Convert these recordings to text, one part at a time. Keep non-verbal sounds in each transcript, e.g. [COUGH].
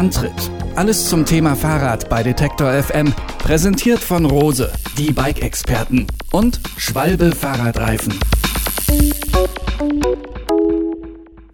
Antritt. Alles zum Thema Fahrrad bei Detektor FM. Präsentiert von Rose, die Bike-Experten. Und Schwalbe Fahrradreifen.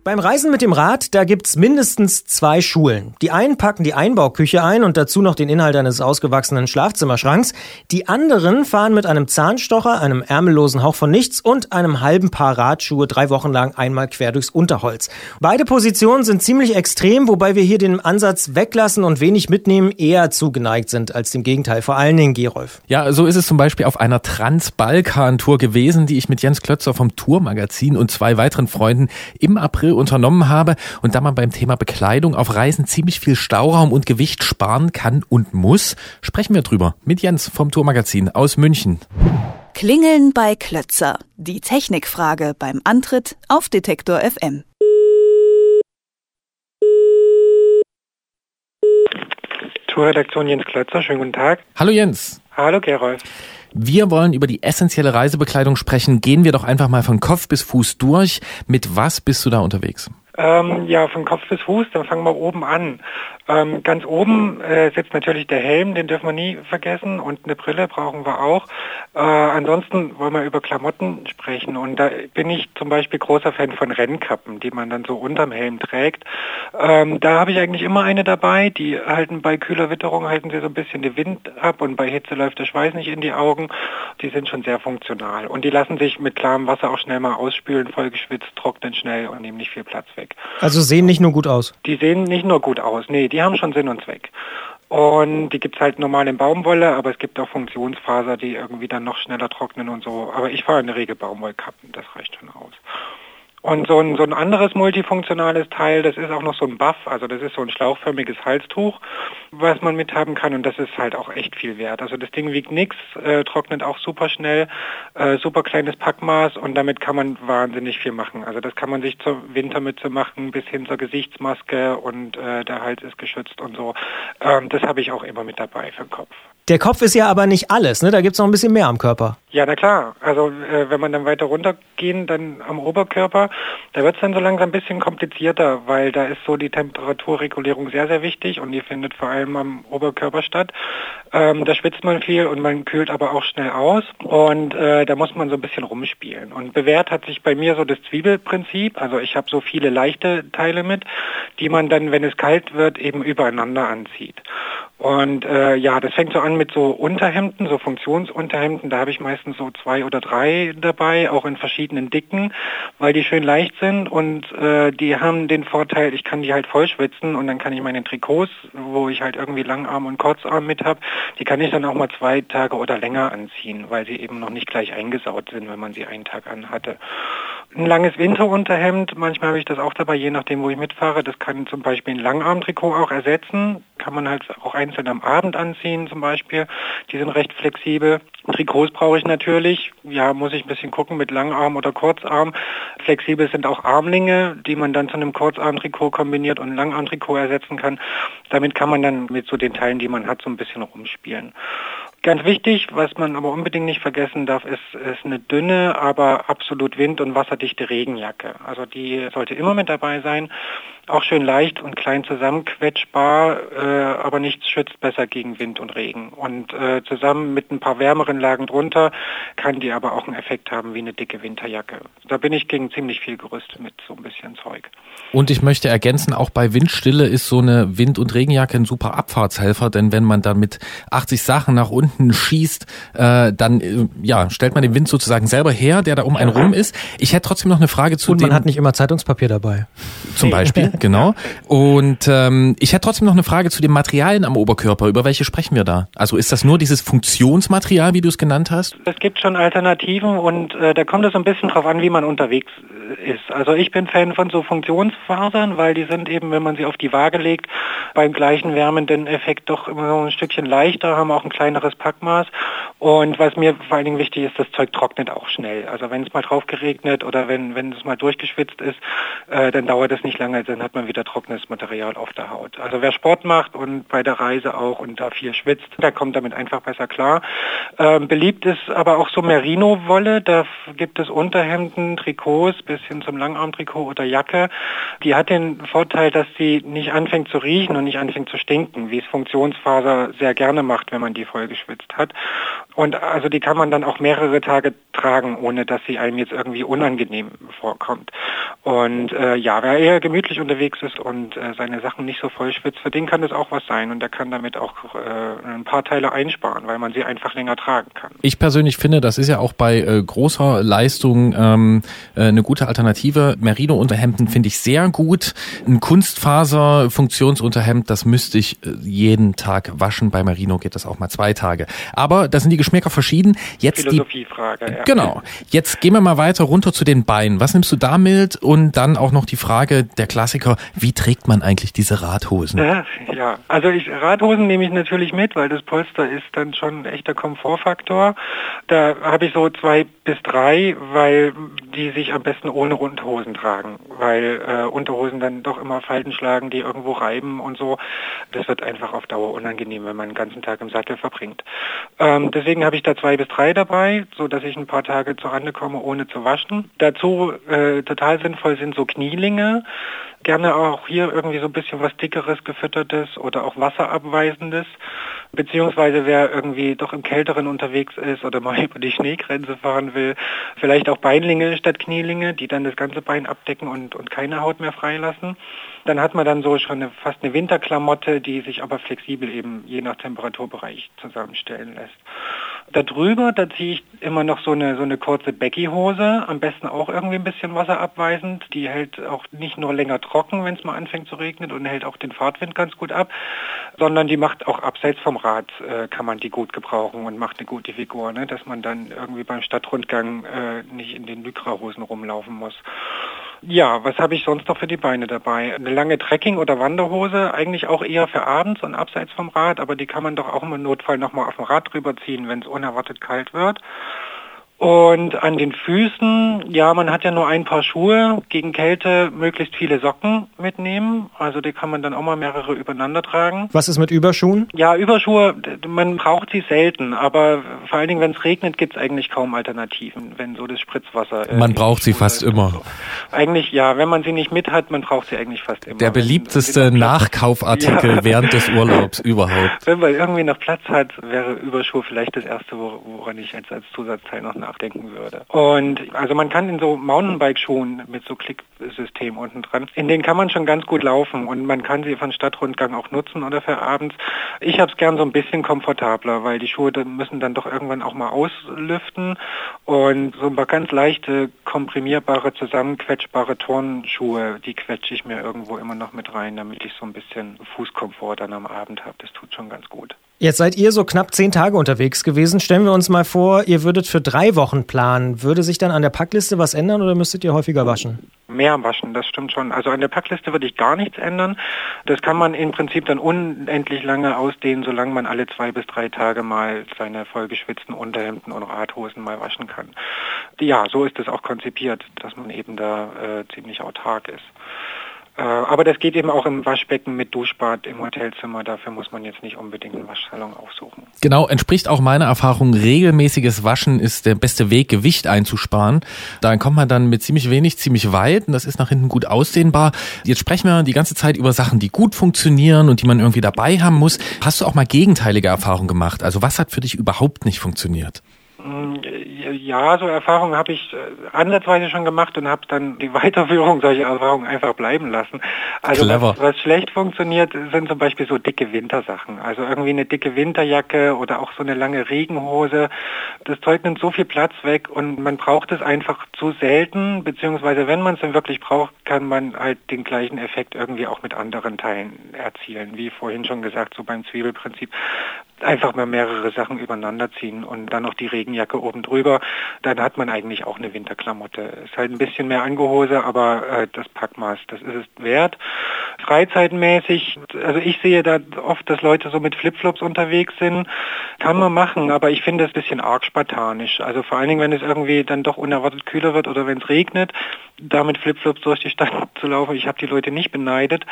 Beim Reisen mit dem Rad, da gibt's mindestens zwei Schulen. Die einen packen die Einbauküche ein und dazu noch den Inhalt eines ausgewachsenen Schlafzimmerschranks. Die anderen fahren mit einem Zahnstocher, einem ärmellosen Hauch von nichts und einem halben Paar Radschuhe drei Wochen lang einmal quer durchs Unterholz. Beide Positionen sind ziemlich extrem, wobei wir hier den Ansatz weglassen und wenig mitnehmen eher zugeneigt sind als dem Gegenteil. Vor allen Dingen Gerolf. Ja, so ist es zum Beispiel auf einer Trans-Balkan-Tour gewesen, die ich mit Jens Klötzer vom Tourmagazin und zwei weiteren Freunden im April unternommen habe und da man beim Thema Bekleidung auf Reisen ziemlich viel Stauraum und Gewicht sparen kann und muss, sprechen wir drüber mit Jens vom Tourmagazin aus München. Klingeln bei Klötzer. Die Technikfrage beim Antritt auf Detektor FM. Tourredaktion Jens Klötzer, schönen guten Tag. Hallo Jens. Hallo Gerolf. Wir wollen über die essentielle Reisebekleidung sprechen. Gehen wir doch einfach mal von Kopf bis Fuß durch. Mit was bist du da unterwegs? Ähm, ja, von Kopf bis Fuß, dann fangen wir oben an. Ähm, ganz oben äh, sitzt natürlich der Helm, den dürfen wir nie vergessen und eine Brille brauchen wir auch. Äh, ansonsten wollen wir über Klamotten sprechen und da bin ich zum Beispiel großer Fan von Rennkappen, die man dann so unterm Helm trägt. Ähm, da habe ich eigentlich immer eine dabei, die halten bei kühler Witterung halten sie so ein bisschen den Wind ab und bei Hitze läuft der Schweiß nicht in die Augen. Die sind schon sehr funktional und die lassen sich mit klarem Wasser auch schnell mal ausspülen, vollgeschwitzt, trocknen schnell und nehmen nicht viel Platz weg. Also sehen nicht nur gut aus. Die sehen nicht nur gut aus, nee, die haben schon Sinn und Zweck. Und die gibt es halt normal in Baumwolle, aber es gibt auch Funktionsfaser, die irgendwie dann noch schneller trocknen und so. Aber ich fahre in der Regel Baumwollkappen, das reicht schon aus. Und so ein, so ein anderes multifunktionales Teil, das ist auch noch so ein Buff, also das ist so ein schlauchförmiges Halstuch, was man mithaben kann und das ist halt auch echt viel wert. Also das Ding wiegt nichts, äh, trocknet auch super schnell, äh, super kleines Packmaß und damit kann man wahnsinnig viel machen. Also das kann man sich zur Wintermütze machen bis hin zur Gesichtsmaske und äh, der Hals ist geschützt und so. Ähm, das habe ich auch immer mit dabei für den Kopf. Der Kopf ist ja aber nicht alles, ne? Da gibt's noch ein bisschen mehr am Körper. Ja, na klar. Also äh, wenn man dann weiter runtergehen, dann am Oberkörper, da wird's dann so langsam ein bisschen komplizierter, weil da ist so die Temperaturregulierung sehr, sehr wichtig und die findet vor allem am Oberkörper statt. Ähm, da schwitzt man viel und man kühlt aber auch schnell aus und äh, da muss man so ein bisschen rumspielen. Und bewährt hat sich bei mir so das Zwiebelprinzip. Also ich habe so viele leichte Teile mit, die man dann, wenn es kalt wird, eben übereinander anzieht. Und äh, ja, das fängt so an mit so Unterhemden, so Funktionsunterhemden. Da habe ich meistens so zwei oder drei dabei, auch in verschiedenen Dicken, weil die schön leicht sind und äh, die haben den Vorteil, ich kann die halt voll schwitzen und dann kann ich meine Trikots, wo ich halt irgendwie Langarm und Kurzarm mit habe, die kann ich dann auch mal zwei Tage oder länger anziehen, weil sie eben noch nicht gleich eingesaut sind, wenn man sie einen Tag anhatte. Ein langes Winterunterhemd, manchmal habe ich das auch dabei, je nachdem, wo ich mitfahre. Das kann zum Beispiel ein Langarmtrikot auch ersetzen. Kann man halt auch einzeln am Abend anziehen zum Beispiel. Die sind recht flexibel. Trikots brauche ich natürlich. Ja, muss ich ein bisschen gucken mit Langarm oder Kurzarm. Flexibel sind auch Armlinge, die man dann zu einem Kurzarmtrikot kombiniert und Langarmtrikot ersetzen kann. Damit kann man dann mit so den Teilen, die man hat, so ein bisschen rumspielen. Ganz wichtig, was man aber unbedingt nicht vergessen darf, ist, ist eine dünne, aber absolut wind- und wasserdichte Regenjacke. Also die sollte immer mit dabei sein. Auch schön leicht und klein zusammenquetschbar, äh, aber nichts schützt besser gegen Wind und Regen. Und äh, zusammen mit ein paar wärmeren Lagen drunter kann die aber auch einen Effekt haben wie eine dicke Winterjacke. Da bin ich gegen ziemlich viel gerüstet mit so ein bisschen Zeug. Und ich möchte ergänzen, auch bei Windstille ist so eine Wind- und Regenjacke ein super Abfahrtshelfer, denn wenn man da mit 80 Sachen nach unten schießt, äh, dann äh, ja, stellt man den Wind sozusagen selber her, der da um einen rum ist. Ich hätte trotzdem noch eine Frage zu Und man dem, hat nicht immer Zeitungspapier dabei. zum Beispiel, genau. Und ähm, ich hätte trotzdem noch eine Frage zu den Materialien am Oberkörper. Über welche sprechen wir da? Also ist das nur dieses Funktionsmaterial, wie du es genannt hast? Es gibt schon Alternativen und äh, da kommt es ein bisschen drauf an, wie man unterwegs äh, ist. Also ich bin Fan von so Funktionsfasern, weil die sind eben, wenn man sie auf die Waage legt, beim gleichen wärmenden Effekt doch immer so ein Stückchen leichter, haben auch ein kleineres Packmaß. Und was mir vor allen Dingen wichtig ist, das Zeug trocknet auch schnell. Also wenn es mal drauf geregnet oder wenn, wenn es mal durchgeschwitzt ist, äh, dann dauert es nicht lange, dann hat man wieder trockenes Material auf der Haut. Also wer Sport macht und bei der Reise auch und da viel schwitzt, der kommt damit einfach besser klar. Ähm, beliebt ist aber auch so Merino-Wolle, da gibt es Unterhemden, Trikots bis hin zum Langarmtrikot oder Jacke. Die hat den Vorteil, dass sie nicht anfängt zu riechen und nicht anfängt zu stinken, wie es Funktionsfaser sehr gerne macht, wenn man die voll geschwitzt hat. Und also die kann man dann auch mehrere Tage tragen, ohne dass sie einem jetzt irgendwie unangenehm vorkommt. Und äh, ja, wer eher gemütlich unterwegs ist und äh, seine Sachen nicht so voll schwitzt, für den kann das auch was sein und der kann damit auch äh, ein paar Teile einsparen, weil man sie einfach länger tragen kann. Ich persönlich finde, das ist ja auch bei äh, großer Leistung ähm, äh, eine gute Alternative. Merino-Unterhemden finde ich sehr gut. Ein Kunstfaser-Funktionsunterhemd, das müsste ich äh, jeden Tag waschen. Bei Merino geht das auch mal zwei Tage. Aber das sind die Geschmäcker verschieden. Jetzt Philosophiefrage, ja. Genau. Jetzt gehen wir mal weiter runter zu den Beinen. Was nimmst du da mit? Und dann auch noch die Frage, der Klassiker, wie trägt man eigentlich diese Radhosen? Ja, also ich, Radhosen nehme ich natürlich mit, weil das Polster ist dann schon ein echter Komfortfaktor. Da habe ich so zwei bis drei, weil die sich am besten ohne Unterhosen tragen, weil äh, Unterhosen dann doch immer Falten schlagen, die irgendwo reiben und so. Das wird einfach auf Dauer unangenehm, wenn man den ganzen Tag im Sattel verbringt. Ähm, deswegen habe ich da zwei bis drei dabei, so dass ich ein paar Tage zur Rande komme, ohne zu waschen. Dazu äh, total sinnvoll sind so Knielinge. Gerne auch hier irgendwie so ein bisschen was dickeres, gefüttertes oder auch wasserabweisendes. Beziehungsweise wer irgendwie doch im Kälteren unterwegs ist oder mal [LAUGHS] über die Schneegrenze fahren will, vielleicht auch Beinlinge statt Knielinge, die dann das ganze Bein abdecken und, und keine Haut mehr freilassen. Dann hat man dann so schon eine, fast eine Winterklamotte, die sich aber flexibel eben je nach Temperaturbereich zusammenstellen lässt. Darüber, da ziehe ich immer noch so eine, so eine kurze Becky-Hose, am besten auch irgendwie ein bisschen wasserabweisend. Die hält auch nicht nur länger trocken, wenn es mal anfängt zu regnen und hält auch den Fahrtwind ganz gut ab, sondern die macht auch abseits vom Rad, äh, kann man die gut gebrauchen und macht eine gute Figur, ne? dass man dann irgendwie beim Stadtrundgang äh, nicht in den Lycra-Hosen rumlaufen muss. Ja, was habe ich sonst noch für die Beine dabei? Eine lange Trekking- oder Wanderhose, eigentlich auch eher für abends und abseits vom Rad, aber die kann man doch auch im Notfall nochmal auf dem Rad drüber ziehen, wenn es unerwartet kalt wird. Und an den Füßen, ja, man hat ja nur ein paar Schuhe, gegen Kälte möglichst viele Socken mitnehmen. Also die kann man dann auch mal mehrere übereinander tragen. Was ist mit Überschuhen? Ja, Überschuhe, man braucht sie selten, aber vor allen Dingen, wenn es regnet, gibt es eigentlich kaum Alternativen, wenn so das Spritzwasser. Äh, man braucht sie fast immer. So. Eigentlich ja, wenn man sie nicht mit hat, man braucht sie eigentlich fast immer. Der beliebteste Nachkaufartikel ja. während des Urlaubs überhaupt. Wenn man irgendwie noch Platz hat, wäre Überschuhe vielleicht das erste, woran ich jetzt als Zusatzteil noch nachdenken würde. Und also man kann in so Mountainbike-Schuhen mit so Klicksystem unten dran, in denen kann man schon ganz gut laufen und man kann sie von Stadtrundgang auch nutzen oder für abends. Ich habe es gern so ein bisschen komfortabler, weil die Schuhe müssen dann doch irgendwann auch mal auslüften und so ein paar ganz leichte, komprimierbare, zusammenquetschbare Turnschuhe, die quetsche ich mir irgendwo immer noch mit rein, damit ich so ein bisschen Fußkomfort dann am Abend habe. Das tut schon ganz gut. Jetzt seid ihr so knapp zehn Tage unterwegs gewesen. Stellen wir uns mal vor, ihr würdet für drei Wochen planen. Würde sich dann an der Packliste was ändern oder müsstet ihr häufiger waschen? Mehr waschen, das stimmt schon. Also an der Packliste würde ich gar nichts ändern. Das kann man im Prinzip dann unendlich lange ausdehnen, solange man alle zwei bis drei Tage mal seine vollgeschwitzten Unterhemden und Radhosen mal waschen kann. Ja, so ist es auch konzipiert, dass man eben da äh, ziemlich autark ist. Äh, aber das geht eben auch im Waschbecken mit Duschbad im Hotelzimmer. Dafür muss man jetzt nicht unbedingt einen Waschsalon aufsuchen. Genau, entspricht auch meiner Erfahrung. Regelmäßiges Waschen ist der beste Weg, Gewicht einzusparen. Da kommt man dann mit ziemlich wenig ziemlich weit und das ist nach hinten gut ausdehnbar. Jetzt sprechen wir die ganze Zeit über Sachen, die gut funktionieren und die man irgendwie dabei haben muss. Hast du auch mal gegenteilige Erfahrungen gemacht? Also was hat für dich überhaupt nicht funktioniert? Ja, so Erfahrungen habe ich äh, ansatzweise schon gemacht und habe dann die [LAUGHS] Weiterführung solcher Erfahrungen einfach bleiben lassen. Also was, was, schlecht funktioniert, sind zum Beispiel so dicke Wintersachen. Also irgendwie eine dicke Winterjacke oder auch so eine lange Regenhose. Das Zeug nimmt so viel Platz weg und man braucht es einfach zu selten, beziehungsweise wenn man es dann wirklich braucht, kann man halt den gleichen Effekt irgendwie auch mit anderen Teilen erzielen. Wie vorhin schon gesagt, so beim Zwiebelprinzip einfach mal mehrere Sachen übereinander ziehen und dann noch die Regenjacke oben drüber. Dann hat man eigentlich auch eine Winterklamotte. Ist halt ein bisschen mehr Angehose, aber äh, das Packmaß, das ist es wert. Freizeitmäßig, also ich sehe da oft, dass Leute so mit Flipflops unterwegs sind. Kann man machen, aber ich finde es ein bisschen arg spartanisch. Also vor allen Dingen, wenn es irgendwie dann doch unerwartet kühler wird oder wenn es regnet, da mit Flipflops durch die Stadt [LAUGHS] zu laufen. Ich habe die Leute nicht beneidet.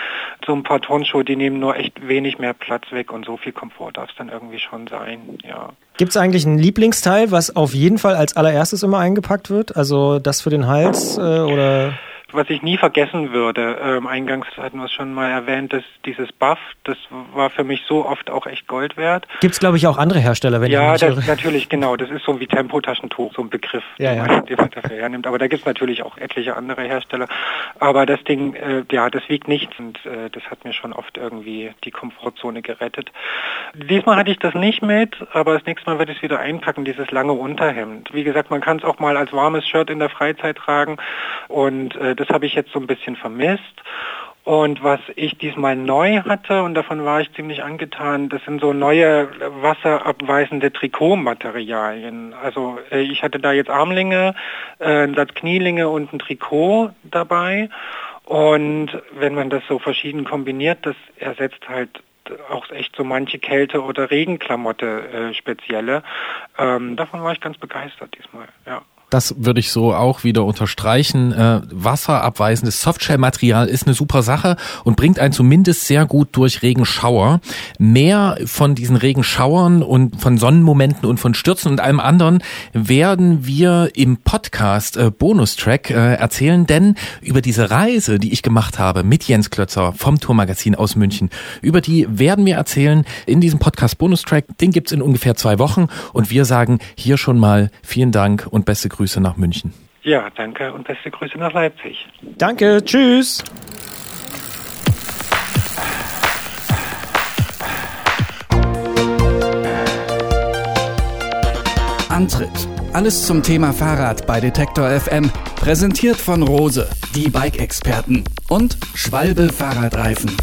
So ein paar Turnschuhe, die nehmen nur echt wenig mehr Platz weg und so viel Komfort darf es dann irgendwie schon sein. Ja. Gibt es eigentlich ein Lieblingsteil, was auf jeden Fall als allererstes immer eingepackt wird? Also das für den Hals äh, oder? Was ich nie vergessen würde, ähm, eingangs hatten wir es schon mal erwähnt, dass dieses Buff, das war für mich so oft auch echt Gold wert. Gibt es, glaube ich, auch andere Hersteller, wenn ja, ich Ja, natürlich, genau. Das ist so wie Tempotaschentuch, so ein Begriff, ja, den, ja. Man, [LAUGHS] den man dafür hernimmt. Aber da gibt es natürlich auch etliche andere Hersteller. Aber das Ding, äh, ja, das wiegt nichts und äh, das hat mir schon oft irgendwie die Komfortzone gerettet. Diesmal hatte ich das nicht mit, aber das nächste Mal werde ich es wieder einpacken, dieses lange Unterhemd. Wie gesagt, man kann es auch mal als warmes Shirt in der Freizeit tragen und äh, das habe ich jetzt so ein bisschen vermisst. Und was ich diesmal neu hatte, und davon war ich ziemlich angetan, das sind so neue wasserabweisende Trikotmaterialien. Also äh, ich hatte da jetzt Armlinge, äh, Satz Knielinge und ein Trikot dabei. Und wenn man das so verschieden kombiniert, das ersetzt halt auch echt so manche Kälte- oder Regenklamotte äh, spezielle. Ähm, davon war ich ganz begeistert diesmal, ja. Das würde ich so auch wieder unterstreichen. Äh, wasserabweisendes Softshell-Material ist eine super Sache und bringt einen zumindest sehr gut durch Regenschauer. Mehr von diesen Regenschauern und von Sonnenmomenten und von Stürzen und allem anderen werden wir im Podcast äh, Bonustrack äh, erzählen, denn über diese Reise, die ich gemacht habe mit Jens Klötzer vom Tourmagazin aus München, über die werden wir erzählen in diesem Podcast Bonustrack. Den gibt's in ungefähr zwei Wochen und wir sagen hier schon mal vielen Dank und beste Grüße nach München. Ja, danke und beste Grüße nach Leipzig. Danke, tschüss. Antritt. Alles zum Thema Fahrrad bei Detektor FM. Präsentiert von Rose, die Bike-Experten und Schwalbe Fahrradreifen.